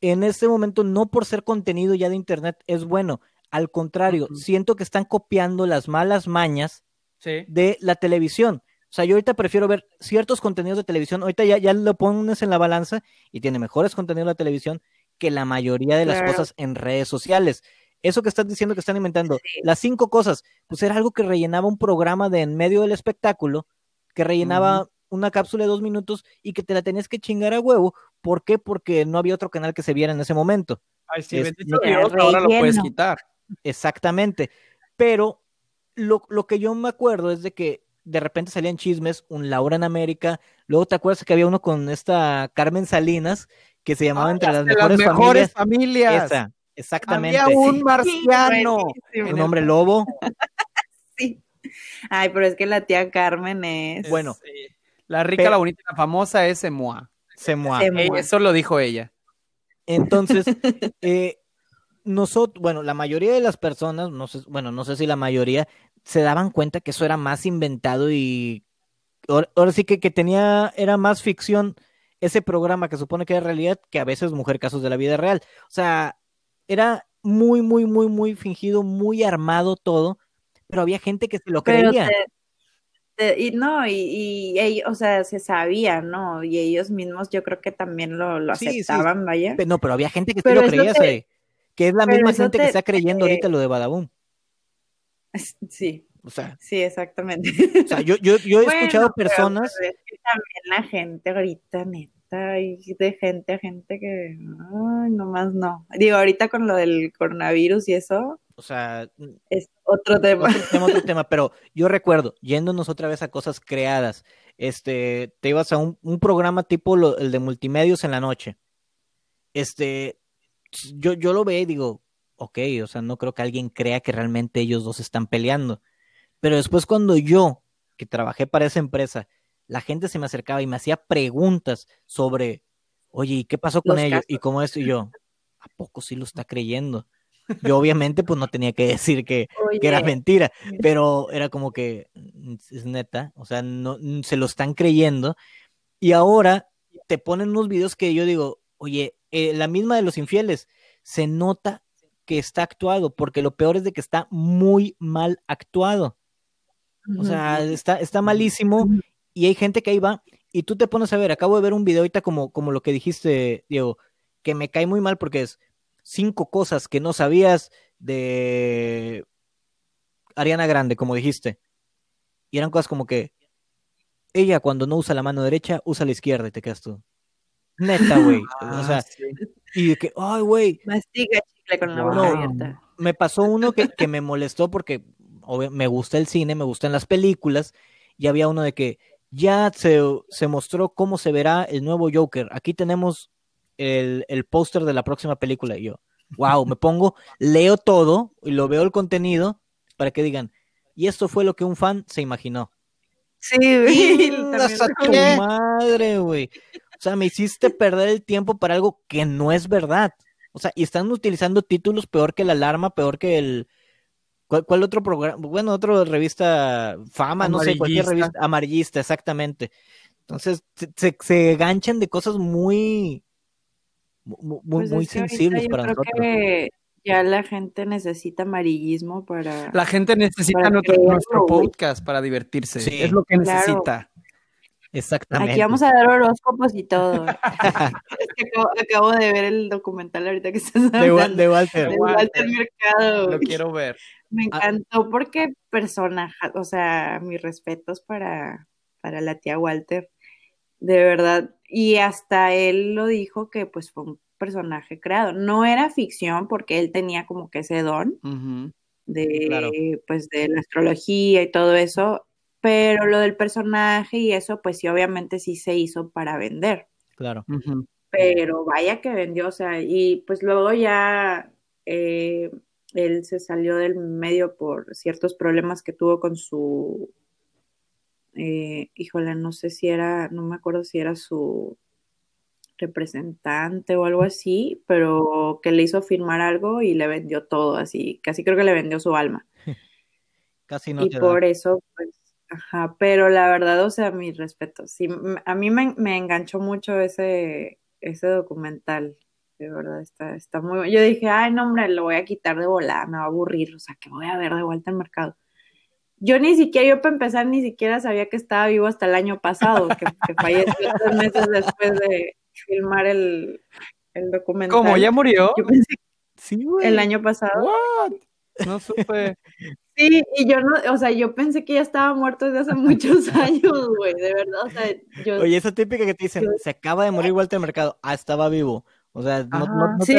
En este momento, no por ser contenido ya de internet es bueno, al contrario, siento que están copiando las malas mañas de la televisión. O sea, yo ahorita prefiero ver ciertos contenidos de televisión. Ahorita ya, ya lo pones en la balanza y tiene mejores contenidos de televisión que la mayoría de las cosas en redes sociales. Eso que estás diciendo que están inventando, las cinco cosas, pues era algo que rellenaba un programa de en medio del espectáculo, que rellenaba una cápsula de dos minutos y que te la tenías que chingar a huevo. ¿Por qué? Porque no había otro canal que se viera en ese momento. Ay, sí, ahora lo puedes quitar. Exactamente. Pero lo, lo que yo me acuerdo es de que de repente salían chismes, un Laura en América, luego te acuerdas que había uno con esta Carmen Salinas, que se llamaba Entre las, mejores, familias. Esa, exactamente. Había un marciano. un hombre lobo. sí. Ay, pero es que la tía Carmen es. Bueno. la rica, la bonita, la famosa es Semoa. Semoa. Eso lo dijo ella. Entonces, eh, nosotros, bueno, la mayoría de las personas, no sé, bueno, no sé si la mayoría, se daban cuenta que eso era más inventado y ahora, sí que, que, tenía, era más ficción ese programa que supone que era realidad que a veces mujer casos de la vida real. O sea, era muy, muy, muy, muy fingido, muy armado todo, pero había gente que se lo creía. y no, y, y, o sea, se sabía, ¿no? Y ellos mismos yo creo que también lo, lo aceptaban, vaya. No, pero había gente que se lo creía, que es la misma gente que está creyendo ahorita lo de Badaboom. Sí. O sea, sí, exactamente. O sea, yo, yo, yo he escuchado personas. Pues, también la gente ahorita, neta, y de gente a gente que, ay, nomás no. Digo, ahorita con lo del coronavirus y eso. O sea, es otro tema. Otro tema, otro tema, pero yo recuerdo, yéndonos otra vez a cosas creadas, este, te ibas a un, un programa tipo el de multimedios en la noche. Este, yo, yo lo veo y digo, ok, o sea, no creo que alguien crea que realmente ellos dos están peleando. Pero después cuando yo, que trabajé para esa empresa, la gente se me acercaba y me hacía preguntas sobre, oye, ¿y qué pasó con ellos? Y cómo es, y yo, ¿a poco sí lo está creyendo? Yo obviamente pues no tenía que decir que, que, era mentira, pero era como que mm, es neta, o sea, no mm, se lo están creyendo. Y ahora te ponen unos videos que yo digo, oye, eh, la misma de los infieles, se nota que está actuado, porque lo peor es de que está muy mal actuado. O sea, está, está malísimo y hay gente que ahí va y tú te pones a ver, acabo de ver un video ahorita como, como lo que dijiste, Diego, que me cae muy mal porque es cinco cosas que no sabías de Ariana Grande, como dijiste. Y eran cosas como que ella cuando no usa la mano derecha, usa la izquierda y te quedas tú. Neta, güey. o sea, Ah, sí. y de que, ay, güey, Mastiga chicle con la boca abierta. me pasó uno que, que me molestó porque me gusta el cine, me gustan las películas, y había uno de que ya se, se mostró cómo se verá el nuevo Joker. Aquí tenemos el, el póster de la próxima película. Y yo, wow, me pongo, leo todo y lo veo el contenido para que digan, y esto fue lo que un fan se imaginó. Sí, güey. Madre, güey. O sea, me hiciste perder el tiempo para algo que no es verdad. O sea, y están utilizando títulos peor que la alarma, peor que el. ¿Cuál, cuál otro programa? Bueno, otra revista Fama, no sé, cualquier Amarillista. revista amarillista, exactamente. Entonces, se, se, se ganchan de cosas muy. Muy, muy, Pues muy ahorita sensibles yo para creo nosotros. que ya la gente necesita amarillismo para... La gente necesita Para nuestro, podcast para divertirse. Sí. Es lo que Claro. Exactamente. Aquí vamos a dar horóscopos y todo. es que acabo, acabo de ver el documental ahorita que estás hablando. De Walter. de Walter. Walter Mercado. Lo quiero ver. Me Ah. encantó porque personaje, o sea, mis respetos para, para la tía Walter, de verdad. Y hasta él lo dijo que pues fue un personaje creado. No era ficción porque él tenía como que ese don de Claro. pues de la astrología y todo eso, pero lo del personaje y eso pues sí obviamente sí se hizo para vender, Claro. Pero vaya que vendió, o sea, y pues luego ya eh, él se salió del medio por ciertos problemas que tuvo con su, eh, híjole, no sé si era, no me acuerdo si era su representante o algo así, pero que le hizo firmar algo y le vendió todo, así, casi creo que le vendió su alma. Casi no y da. por eso, pues, ajá, pero la verdad, o sea, mis respetos. Sí, a mí me, me enganchó mucho ese, ese documental, de verdad, está, está muy bueno. Yo dije, ay, no, hombre, lo voy a quitar de volada, me va a aburrir, o sea, que voy a ver de vuelta al mercado. Yo ni siquiera, yo para empezar, ni siquiera sabía que estaba vivo hasta el año pasado, que, que falleció tres meses después de filmar el, el documental. ¿Cómo? ¿Ya murió? Yo pensé Sí, güey. el año pasado. What? No supe. Sí, y yo no, o sea, yo pensé que ya estaba muerto desde hace muchos años, güey, de verdad, o sea, yo, Oye, esa típica que te dicen, Yo- se acaba de morir Walter Mercado. Ah, estaba vivo. O sea, no, no, no Sí.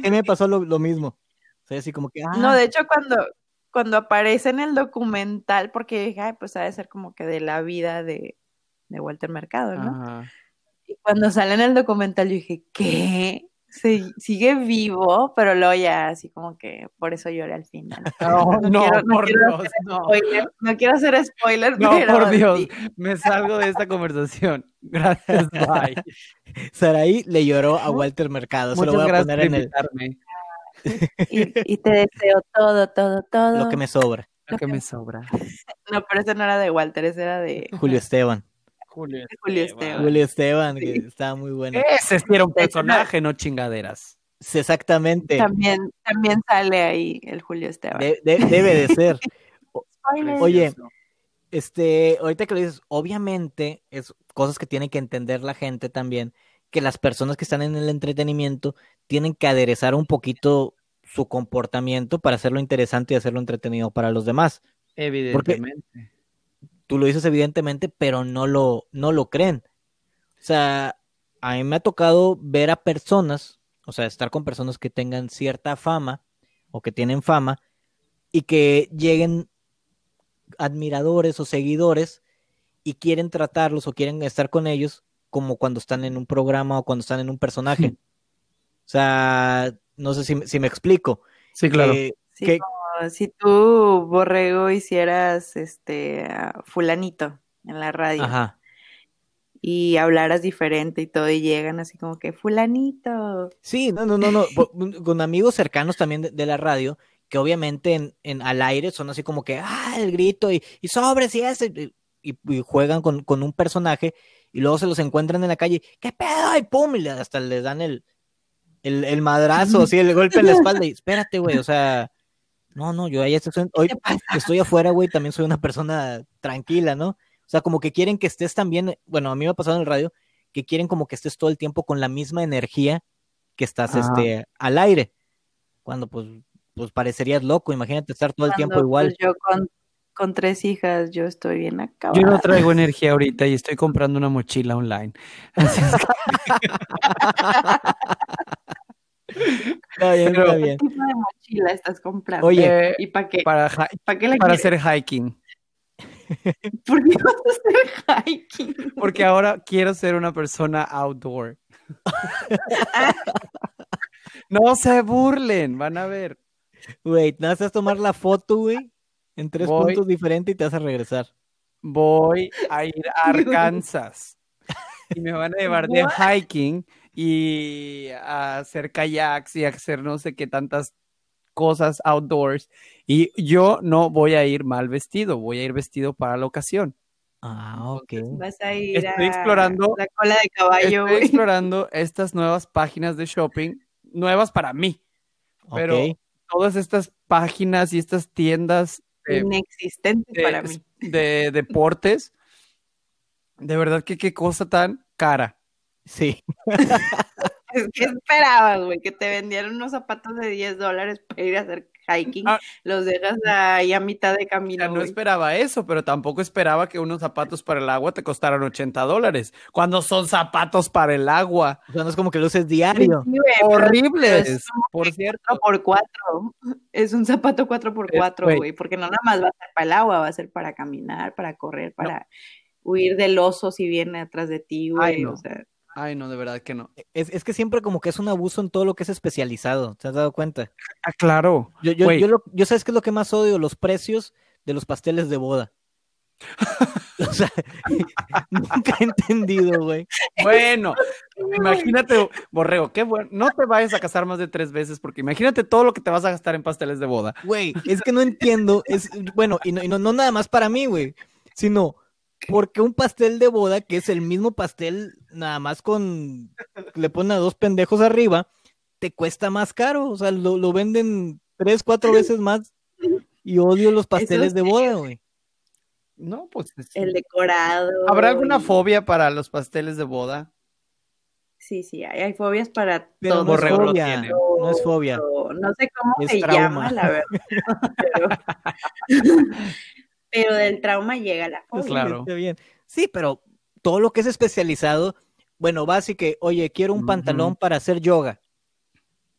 que me pasó lo, lo mismo. O sea, así como que, ah, no, de hecho, cuando, cuando aparece en el documental, porque dije, ay, pues ha de ser como que de la vida de, de Walter Mercado, ¿no? Ajá. Y cuando sale en el documental, yo dije, ¿qué? Se, sigue vivo, pero luego ya así como que por eso lloré al final. No, no, quiero- no por quiero Dios, no. Spoiler, no quiero hacer spoiler, No, pero por Dios. sí. Me salgo de esta conversación. Gracias, bye. Saraí le lloró a Walter Mercado. Se lo voy a gracias poner por en el. Y, y te deseo todo, todo, todo. lo que me sobra. Lo que me sobra. No, pero ese no era de Walter, ese era de Julio Esteban. Julio, Julio Esteban. Julio Esteban, que estaba muy bueno. Ese sí era un personaje, no chingaderas. Sí, Exactamente. También, también sale ahí el Julio Esteban. De- de- debe de ser. Oye. Este, ahorita que lo dices, obviamente es cosas que tiene que entender la gente también, que las personas que están en el entretenimiento tienen que aderezar un poquito su comportamiento para hacerlo interesante y hacerlo entretenido para los demás. Evidentemente. Tú lo dices evidentemente, pero no lo, no lo creen. O sea, a mí me ha tocado ver a personas, o sea, estar con personas que tengan cierta fama o que tienen fama y que lleguen admiradores o seguidores y quieren tratarlos o quieren estar con ellos como cuando están en un programa o cuando están en un personaje. O sea, no sé si, me- si me explico. Sí, claro. Que- Sí, que- como si tú, Borrego, hicieras este a fulanito en la radio ajá. y hablaras diferente y todo, y llegan así como que fulanito. Sí, no, no, no, no. Con amigos cercanos también de, de la radio, que obviamente en, en al aire son así como que, ah, el grito y, y sobres y ese, y, y juegan con, con un personaje y luego se los encuentran en la calle, ¿qué pedo? Y pum, y hasta les dan el, el, el madrazo, así, el golpe en la espalda y espérate, güey, o sea, no, no, yo ya estoy, hoy estoy afuera, güey, también soy una persona tranquila, ¿no? O sea, como que quieren que estés también, bueno, a mí me ha pasado en el radio, que quieren como que estés todo el tiempo con la misma energía que estás este, al aire. Cuando pues pues parecerías loco. Imagínate estar todo el tiempo Cuando, igual. pues, yo con, con tres hijas, yo estoy bien acabada. Yo no traigo energía ahorita y estoy comprando una mochila online. Así es que- Está bien, Pero- está ¿Qué tipo de mochila estás comprando? Oye, Eh, ¿y para qué? para, hi- ¿Para qué la para hacer hiking. ¿Por qué vas a hacer hiking? Porque ahora quiero ser una persona outdoor. no se burlen, van a ver. Güey, te vas a tomar la foto, güey, en tres Voy. puntos diferentes y te vas a regresar. Voy a ir a Arkansas y me van a llevar de hiking y a hacer kayaks y a hacer no sé qué tantas cosas outdoors. Y yo no voy a ir mal vestido, voy a ir vestido para la ocasión. Ah, ok. Vas a ir Estoy a explorando- la cola de caballo, Estoy explorando estas nuevas páginas de shopping, nuevas para mí, pero todas estas páginas y estas tiendas de, Inexistente de- para mí. de deportes, de verdad que qué cosa tan cara. Sí. Es que esperabas, güey, que te vendieran unos zapatos de 10 dólares para ir a hacer hiking. Ah. Los dejas ahí a mitad de camino, sea, no esperaba eso, pero tampoco esperaba que unos zapatos para el agua te costaran 80 dólares, cuando son zapatos para el agua. O sea, no es como que lo uses diario. Sí, Horribles, es por cierto. 4 por 4 Es un zapato 4 por Es- 4 güey. porque no nada más va a ser para el agua, va a ser para caminar, para correr, para huir del oso si viene atrás de ti, güey. No. O sea, Ay, no, de verdad que no. Es, es que siempre como que es un abuso en todo lo que es especializado. ¿Te has dado cuenta? Ah, claro. Yo, yo, yo, lo- yo sabes qué es lo que más odio, los precios de los pasteles de boda. O sea, nunca he entendido, güey. Bueno, imagínate, Borrego, qué bueno. No te vayas a casar más de tres veces, porque imagínate todo lo que te vas a gastar en pasteles de boda. Güey, es que no entiendo. Es, bueno, y, no, y no, no nada más para mí, güey, sino porque un pastel de boda, que es el mismo pastel, nada más con, le ponen a dos pendejos arriba, te cuesta más caro. O sea, lo, lo venden tres, cuatro veces más. Y odio los pasteles de boda, güey. No, pues. es- el decorado. ¿Habrá alguna y- fobia para los pasteles de boda? Sí, sí, hay, hay fobias para Pero todo. no es fobia. tiene. No es fobia. No sé cómo Es se trauma. llama, la verdad. Pero, pero del trauma llega la fobia. Claro. Bien. Sí, pero todo lo que es especializado, bueno, va así que, oye, quiero un pantalón para hacer yoga.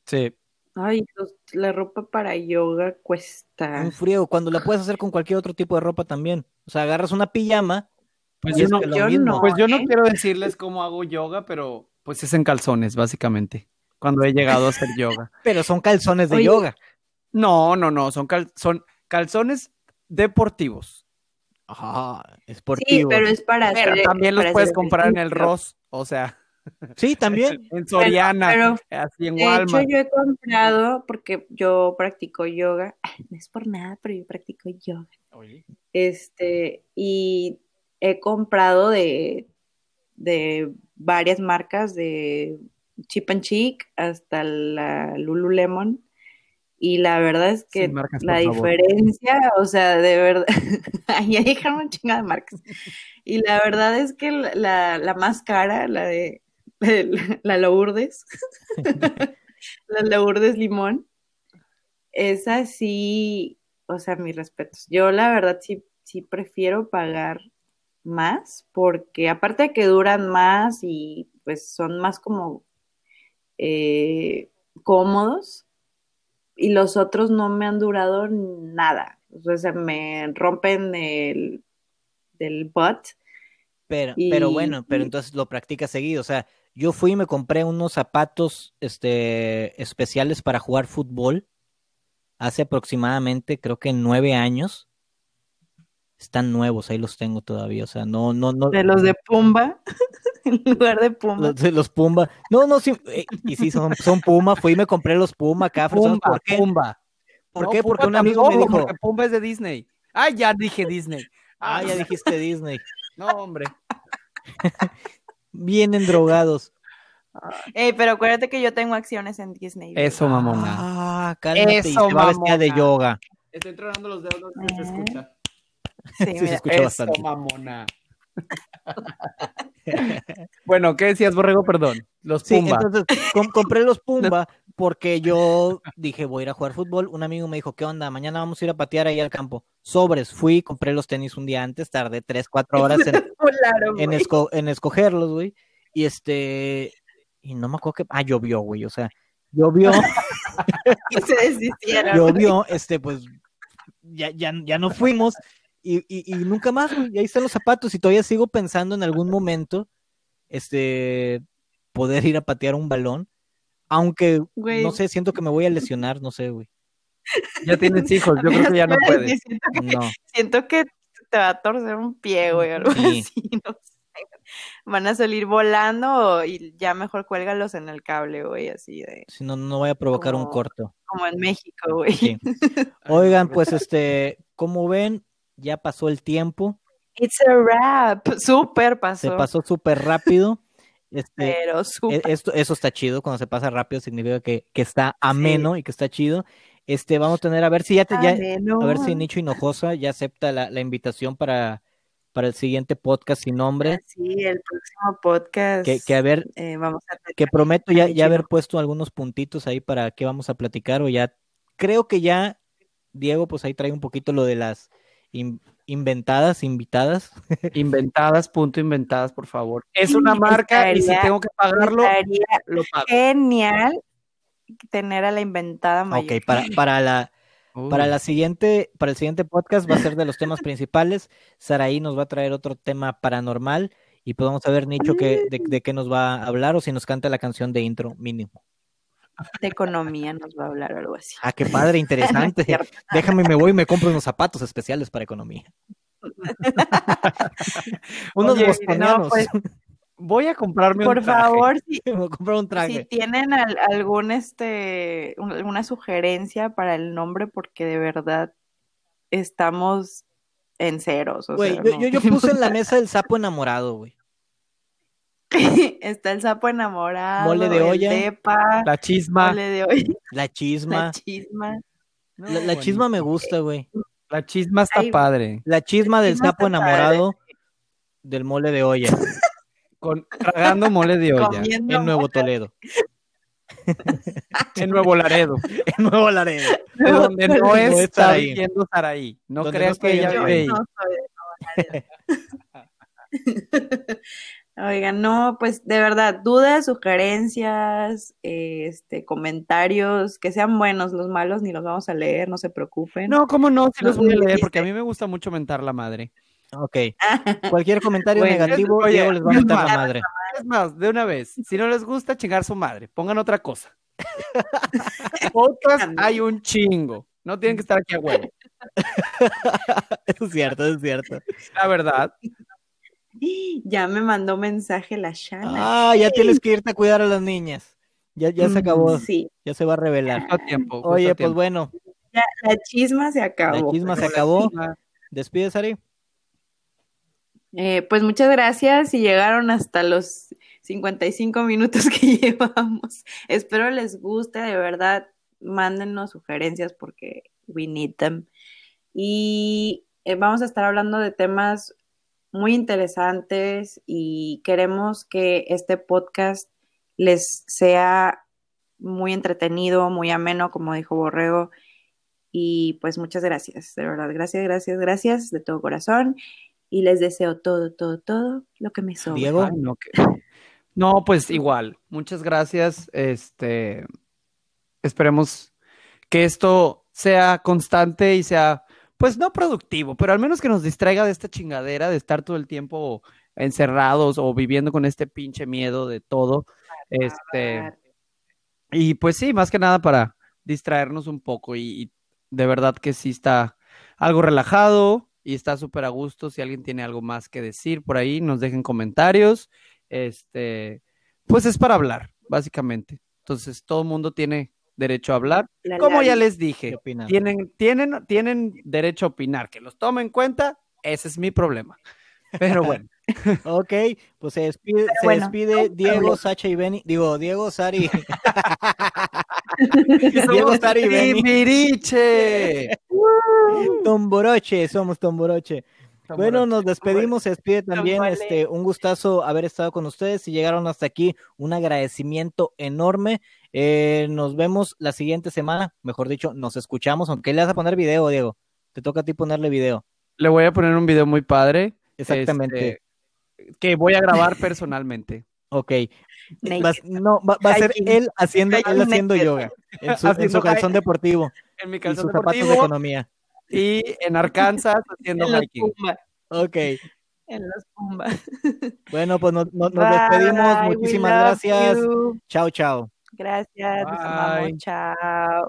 Sí. Ay, los- la ropa para yoga cuesta. Un frío, cuando la puedes hacer con cualquier otro tipo de ropa también. O sea, agarras una pijama. Pues y yo no, yo pues yo no ¿eh? quiero decirles cómo hago yoga, pero pues es en calzones, básicamente. Cuando he llegado a hacer yoga. Pero son calzones de Oye, yoga. No, no, no, son, cal- son calzones deportivos. Ajá, Sí, esportivo. pero es para Pero hacer- también los para puedes hacer comprar en el. Ross, o sea, Sí, también. en Soriana, pero- así en De hecho, Walmart. yo he comprado, porque yo practico yoga, Ay, no es por nada, pero yo practico yoga. Oye. Este, y he comprado de, de varias marcas, de Chip and Chic hasta la Lululemon. Y la verdad es que marcas, la favor. diferencia, o sea, de verdad, ya dijeron un chingo de marcas. Y la verdad es que la, la, la más cara, la de la Lourdes, la Lourdes Limón, esa sí, o sea, mis respetos. Yo la verdad sí, sí prefiero pagar más, porque aparte de que duran más y pues son más como eh, cómodos, y los otros no me han durado nada. O sea, me rompen el, del butt. Pero, Y- pero bueno, pero entonces lo practicas seguido. O sea, yo fui y me compré unos zapatos este, especiales para jugar fútbol hace aproximadamente, creo que nueve años. Están nuevos, ahí los tengo todavía. O sea, no, no, no. De los de Pumba, en lugar de Pumba. Los, Pumba. No, no, sí. eh, y sí, son, son Puma. Fui y me compré los Puma acá. ¿sabes Pumba, por qué? Pumba. ¿Por No, qué? Pumba Porque un amigo me dijo. porque Pumba es de Disney. Ah, ya dije Disney. Ah, ya dijiste Disney. No, hombre. Vienen drogados. Ey, pero acuérdate que yo tengo acciones en Disney. ¿verdad? Eso, mamona. Ah, cálmate. y Eso, se va vestida de yoga. Estoy tronando los dedos, no sé si se Eh. escucha. Sí, Sí, se escucha Eso, bastante. mamona. Bueno, ¿qué decías, Borrego? Perdón. Los Sí, Pumba. entonces com- compré los Pumba porque yo dije, voy a ir a jugar fútbol. Un amigo me dijo, ¿qué onda? Mañana vamos a ir a patear ahí al campo. Sobres, fui, compré los tenis un día antes, tardé tres, cuatro horas en, Volaron, en, güey. esco- en escogerlos, güey. Y este, y no me acuerdo que, ah, llovió, güey, o sea, llovió, Y se deshicieron. llovió, este, pues, ya, ya, ya no fuimos y, y, y nunca más, güey, y ahí están los zapatos y todavía sigo pensando en algún momento, este, poder ir a patear un balón, aunque, Güey. no sé, siento que me voy a lesionar, no sé, güey, Ya tienes hijos, yo creo que ya no puedes. Siento que, no, siento que te va a torcer un pie, güey, o algo Sí. así, no sé. Van a salir volando y ya mejor cuélgalos en el cable, güey, así de, si no, no voy a provocar un corto. como en México, güey. Sí. Oigan, pues, este, como ven, ya pasó el tiempo. It's a wrap. Súper pasó. se pasó súper rápido. Este, Pero e- súper. esto, eso está chido, cuando se pasa rápido significa que, que está ameno y que está chido. Este, vamos a tener, a ver si ya, te, ya- a ver si Nicho Hinojosa ya acepta la, la invitación para, para el siguiente podcast sin nombre, Sí, el próximo podcast. que, que a ver, eh, vamos a que prometo ya, ya haber puesto algunos puntitos ahí para qué vamos a platicar, o ya, creo que ya, Diego, pues ahí trae un poquito lo de las in- inventadas, invitadas. Inventadas, punto inventadas, por favor. Es una marca y si tengo que pagarlo, lo pago. genial tener a la inventada mayor. Ok, para, para la, Para la siguiente, para el siguiente podcast va a ser de los temas principales. Saraí nos va a traer otro tema paranormal y pues vamos a ver, Nicho, que, de, de qué nos va a hablar o si nos canta la canción de intro mínimo. De economía nos va a hablar o algo así. Ah, qué padre, interesante. Déjame, me voy y me compro unos zapatos especiales para economía. unos Oye, bostonianos. no, pues, Voy a comprarme un Por traje. favor, si, un si tienen al- algún este un- alguna sugerencia para el nombre, porque de verdad estamos en ceros. O Güey, sea, yo, no yo, yo puse en la mesa el sapo enamorado, güey. Está el sapo enamorado, Mole de el olla. depa, La chisma. mole de olla, La chisma. la chisma. No, La, la chisma me gusta, güey. La chisma está Ay, padre. La chisma del chisma sapo padre. enamorado del mole de olla Con, tragando mole de olla. Comiendo en Nuevo mole. Toledo. En Nuevo Laredo. En Nuevo Laredo. De donde no No es está viviendo Saraí. No creas no que ella vive ahí. No Oigan, no, pues de verdad, dudas, sugerencias, este, comentarios, que sean buenos, los malos ni los vamos a leer, no se preocupen. No, ¿cómo no? Si los voy a leer, porque a mí me gusta mucho mentar la madre. Ok. Cualquier comentario Bueno, negativo, oye, Diego les va a meter la madre. Es más, de una vez, si no les gusta, chingar su madre. Pongan otra cosa. Podcast hay un chingo. No tienen que estar aquí a huevo. Es cierto, es cierto. La verdad. Ya me mandó mensaje la Shana. Ah, ya tienes que irte a cuidar a las niñas. Ya, ya se acabó, Sí, ya se va a revelar. Justo a tiempo. justo a Oye, pues bueno, ya la chisma se acabó. la chisma se acabó. Despide, Sari. Eh, pues muchas gracias y llegaron hasta los 55 minutos que llevamos. Espero les guste, de verdad, mándenos sugerencias porque we need them. Y eh, vamos a estar hablando de temas muy interesantes y queremos que este podcast les sea muy entretenido, muy ameno, como dijo Borrego. Y pues muchas gracias, de verdad, gracias, gracias, gracias de todo corazón y les deseo todo, todo, todo lo que me sobra. Diego. No, que- no, pues igual. Muchas gracias. Este, esperemos que esto sea constante y sea, pues no productivo, pero al menos que nos distraiga de esta chingadera de estar todo el tiempo encerrados o viviendo con este pinche miedo de todo. Este, y pues sí, más que nada para distraernos un poco y, y de verdad que sí está algo relajado y está súper a gusto. Si alguien tiene algo más que decir por ahí, nos dejen comentarios. Este, pues es para hablar, básicamente. Entonces, todo el mundo tiene derecho a hablar. La Como ya les ¿Qué dije, tienen, tienen, tienen derecho a opinar. Que los tomen en cuenta, ese es mi problema. Pero bueno, Ok, pues se despide, se bueno, despide Diego, Sacha y Benny. Digo, Diego, Sari. Diego, Sari y Benny. ¡Timbiriche! Tomboroche, somos Tomboroche. Bueno, nos despedimos, se despide también, este, un gustazo haber estado con ustedes. Si llegaron hasta aquí, un agradecimiento enorme. Eh, nos vemos la siguiente semana, mejor dicho, nos escuchamos, aunque le vas a poner video, Diego. Te toca a ti ponerle video. Le voy a poner un video muy padre. Exactamente. este, que voy a grabar personalmente. Ok. No, va, va a ser él haciendo, él haciendo yoga en su, en Haciendo su calzón deportivo En mi y sus calzón zapatos de deportivo economía. Y en Arkansas haciendo En hiking. Puma. Ok. En los Puma. Bueno, pues nos, nos- nos Bye, despedimos. Muchísimas gracias. you. Chao, chao. Gracias, los amamos. Bye. Chao.